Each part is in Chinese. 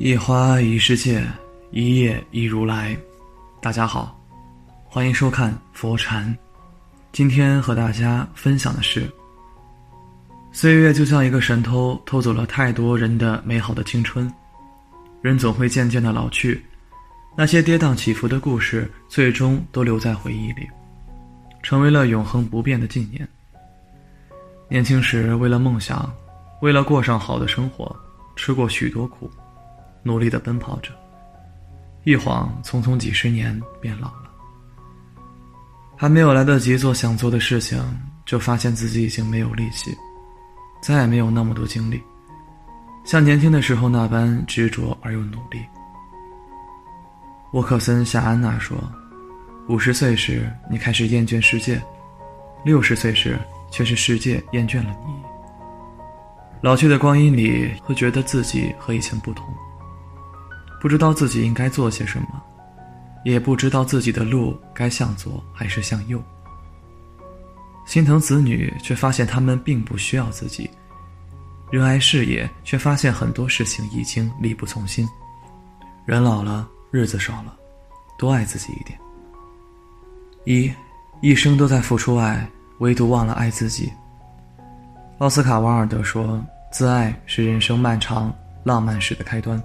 一花一世界，一叶一如来。大家好，欢迎收看佛禅。今天和大家分享的是：岁月就像一个神偷，偷走了太多人的美好的青春。人总会渐渐的老去，那些跌宕起伏的故事，最终都留在回忆里，成为了永恒不变的纪念。年轻时，为了梦想，为了过上好的生活，吃过许多苦。努力的奔跑着，一晃匆匆几十年，变老了。还没有来得及做想做的事情，就发现自己已经没有力气，再也没有那么多精力，像年轻的时候那般执着而又努力。沃克森·夏安娜说：“五十岁时，你开始厌倦世界；六十岁时，却是世界厌倦了你。老去的光阴里，会觉得自己和以前不同。”不知道自己应该做些什么，也不知道自己的路该向左还是向右。心疼子女，却发现他们并不需要自己；热爱事业，却发现很多事情已经力不从心。人老了，日子少了，多爱自己一点。一，一生都在付出爱，唯独忘了爱自己。奥斯卡·瓦尔德说：“自爱是人生漫长浪漫史的开端。”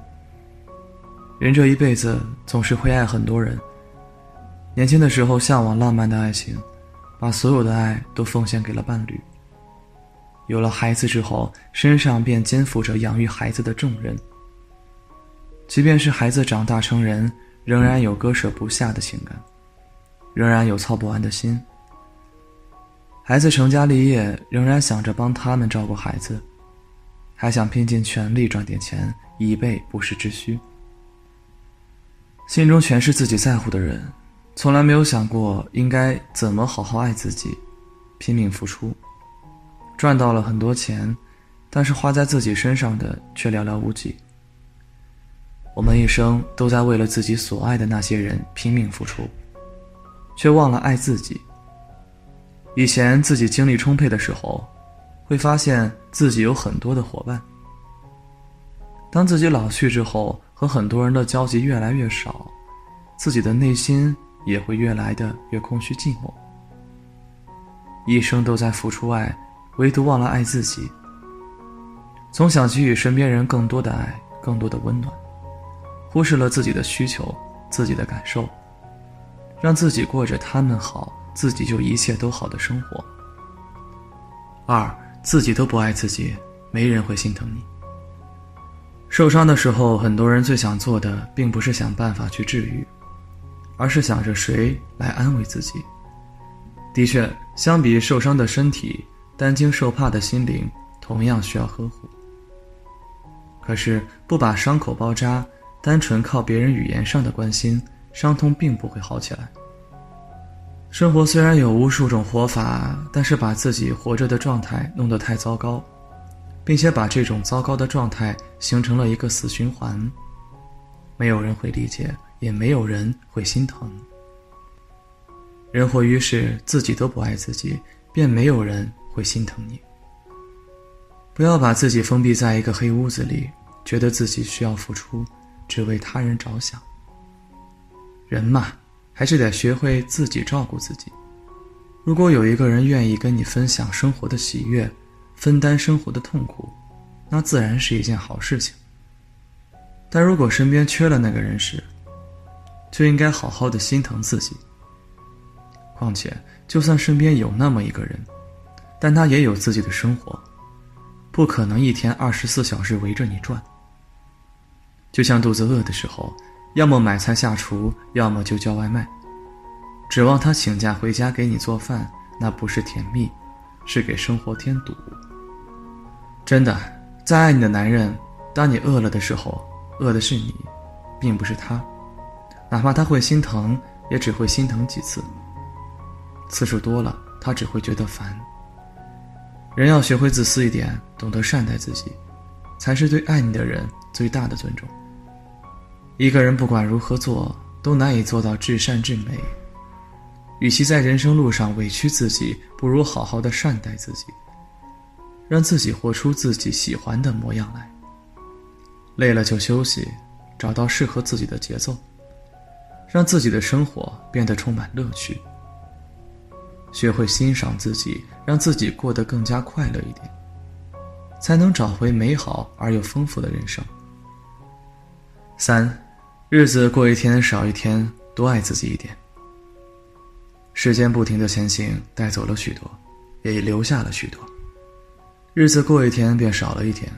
人这一辈子总是会爱很多人。年轻的时候向往浪漫的爱情，把所有的爱都奉献给了伴侣。有了孩子之后，身上便肩负着养育孩子的重任。即便是孩子长大成人，仍然有割舍不下的情感，仍然有操不完的心。孩子成家立业，仍然想着帮他们照顾孩子，还想拼尽全力赚点钱，以备不时之需。心中全是自己在乎的人，从来没有想过应该怎么好好爱自己，拼命付出，赚到了很多钱，但是花在自己身上的却寥寥无几。我们一生都在为了自己所爱的那些人拼命付出，却忘了爱自己。以前自己精力充沛的时候，会发现自己有很多的伙伴。当自己老去之后，和很多人的交集越来越少，自己的内心也会越来的越空虚寂寞。一生都在付出爱，唯独忘了爱自己。总想给予身边人更多的爱，更多的温暖，忽视了自己的需求、自己的感受，让自己过着他们好，自己就一切都好的生活。二，自己都不爱自己，没人会心疼你。受伤的时候，很多人最想做的，并不是想办法去治愈，而是想着谁来安慰自己。的确，相比受伤的身体，担惊受怕的心灵同样需要呵护。可是，不把伤口包扎，单纯靠别人语言上的关心，伤痛并不会好起来。生活虽然有无数种活法，但是把自己活着的状态弄得太糟糕。并且把这种糟糕的状态形成了一个死循环，没有人会理解，也没有人会心疼。人活于世，自己都不爱自己，便没有人会心疼你。不要把自己封闭在一个黑屋子里，觉得自己需要付出，只为他人着想。人嘛，还是得学会自己照顾自己。如果有一个人愿意跟你分享生活的喜悦，分担生活的痛苦，那自然是一件好事情。但如果身边缺了那个人时，就应该好好的心疼自己。况且，就算身边有那么一个人，但他也有自己的生活，不可能一天二十四小时围着你转。就像肚子饿的时候，要么买菜下厨，要么就叫外卖，指望他请假回家给你做饭，那不是甜蜜，是给生活添堵。真的，再爱你的男人，当你饿了的时候，饿的是你，并不是他。哪怕他会心疼，也只会心疼几次。次数多了，他只会觉得烦。人要学会自私一点，懂得善待自己，才是对爱你的人最大的尊重。一个人不管如何做，都难以做到至善至美。与其在人生路上委屈自己，不如好好的善待自己。让自己活出自己喜欢的模样来。累了就休息，找到适合自己的节奏，让自己的生活变得充满乐趣。学会欣赏自己，让自己过得更加快乐一点，才能找回美好而又丰富的人生。三，日子过一天少一天，多爱自己一点。时间不停的前行，带走了许多，也留下了许多。日子过一天便少了一天，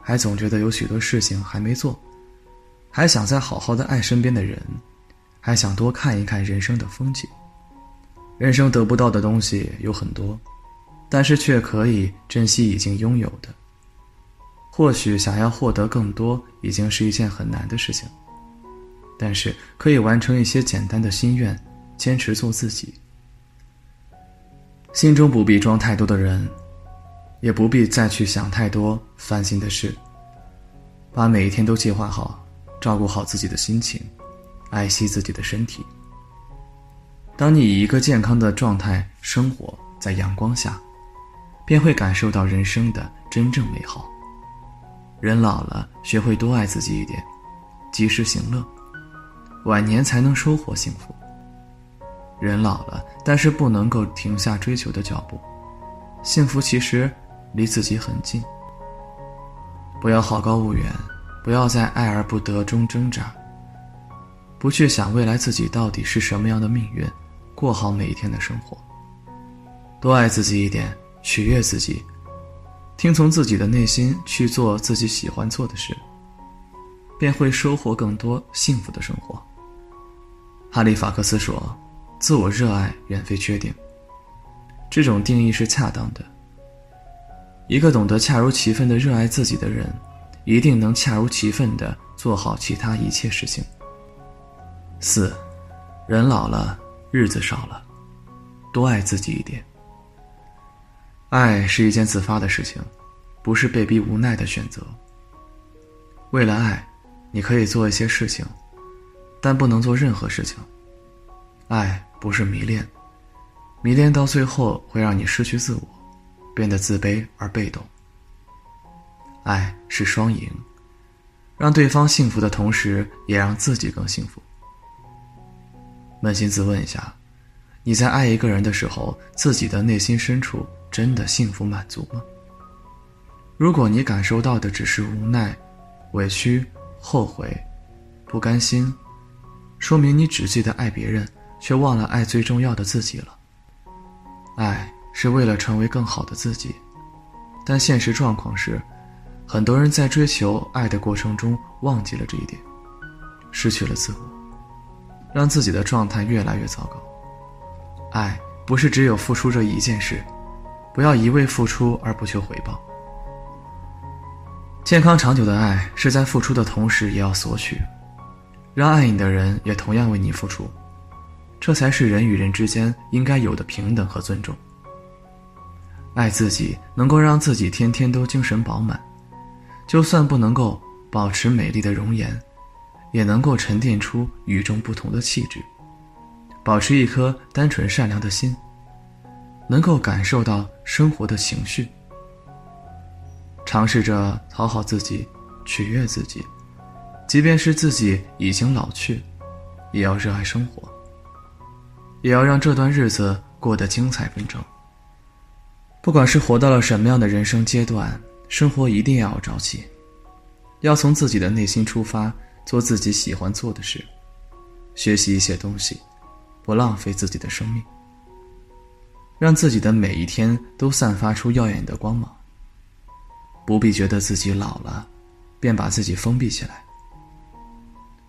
还总觉得有许多事情还没做，还想再好好的爱身边的人，还想多看一看人生的风景。人生得不到的东西有很多，但是却可以珍惜已经拥有的。或许想要获得更多，已经是一件很难的事情。但是可以完成一些简单的心愿，坚持做自己。心中不必装太多的人，也不必再去想太多烦心的事。把每一天都计划好，照顾好自己的心情，爱惜自己的身体。当你以一个健康的状态生活在阳光下，便会感受到人生的真正美好。人老了，学会多爱自己一点，及时行乐，晚年才能收获幸福。人老了，但是不能够停下追求的脚步，幸福其实离自己很近。不要好高骛远，不要在爱而不得中挣扎，不去想未来自己到底是什么样的命运。过好每一天的生活，多爱自己一点，取悦自己，听从自己的内心去做自己喜欢做的事，便会收获更多幸福的生活。哈利法克斯说：“自我热爱远非缺点。”这种定义是恰当的。一个懂得恰如其分的热爱自己的人，一定能恰如其分的做好其他一切事情。四，人老了。日子少了，多爱自己一点。爱是一件自发的事情，不是被逼无奈的选择。为了爱，你可以做一些事情，但不能做任何事情。爱不是迷恋，迷恋到最后会让你失去自我，变得自卑而被动。爱是双赢，让对方幸福的同时，也让自己更幸福。扪心自问一下，你在爱一个人的时候，自己的内心深处真的幸福满足吗？如果你感受到的只是无奈、委屈、后悔、不甘心，说明你只记得爱别人，却忘了爱最重要的自己了。爱是为了成为更好的自己，但现实状况是，很多人在追求爱的过程中忘记了这一点，失去了自我。让自己的状态越来越糟糕。爱不是只有付出这一件事，不要一味付出而不求回报。健康长久的爱是在付出的同时也要索取，让爱你的人也同样为你付出，这才是人与人之间应该有的平等和尊重。爱自己能够让自己天天都精神饱满，就算不能够保持美丽的容颜。也能够沉淀出与众不同的气质，保持一颗单纯善良的心，能够感受到生活的情绪，尝试着讨好自己，取悦自己，即便是自己已经老去，也要热爱生活，也要让这段日子过得精彩纷呈。不管是活到了什么样的人生阶段，生活一定要有朝气，要从自己的内心出发。做自己喜欢做的事，学习一些东西，不浪费自己的生命，让自己的每一天都散发出耀眼的光芒。不必觉得自己老了，便把自己封闭起来。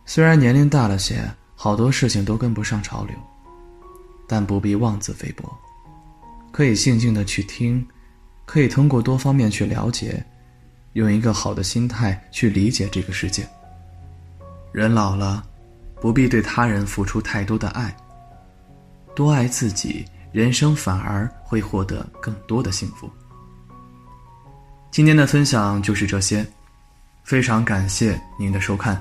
虽然年龄大了些，好多事情都跟不上潮流，但不必妄自菲薄，可以静静的去听，可以通过多方面去了解，用一个好的心态去理解这个世界。人老了，不必对他人付出太多的爱。多爱自己，人生反而会获得更多的幸福。今天的分享就是这些，非常感谢您的收看。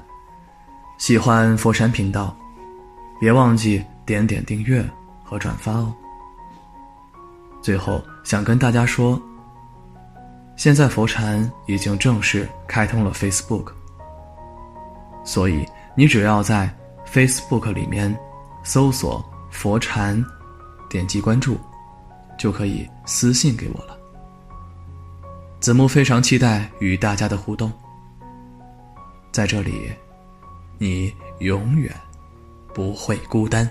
喜欢佛山频道，别忘记点点订阅和转发哦。最后想跟大家说，现在佛禅已经正式开通了 Facebook。所以你只要在 Facebook 里面搜索“佛禅”，点击关注，就可以私信给我了。子木非常期待与大家的互动，在这里，你永远不会孤单。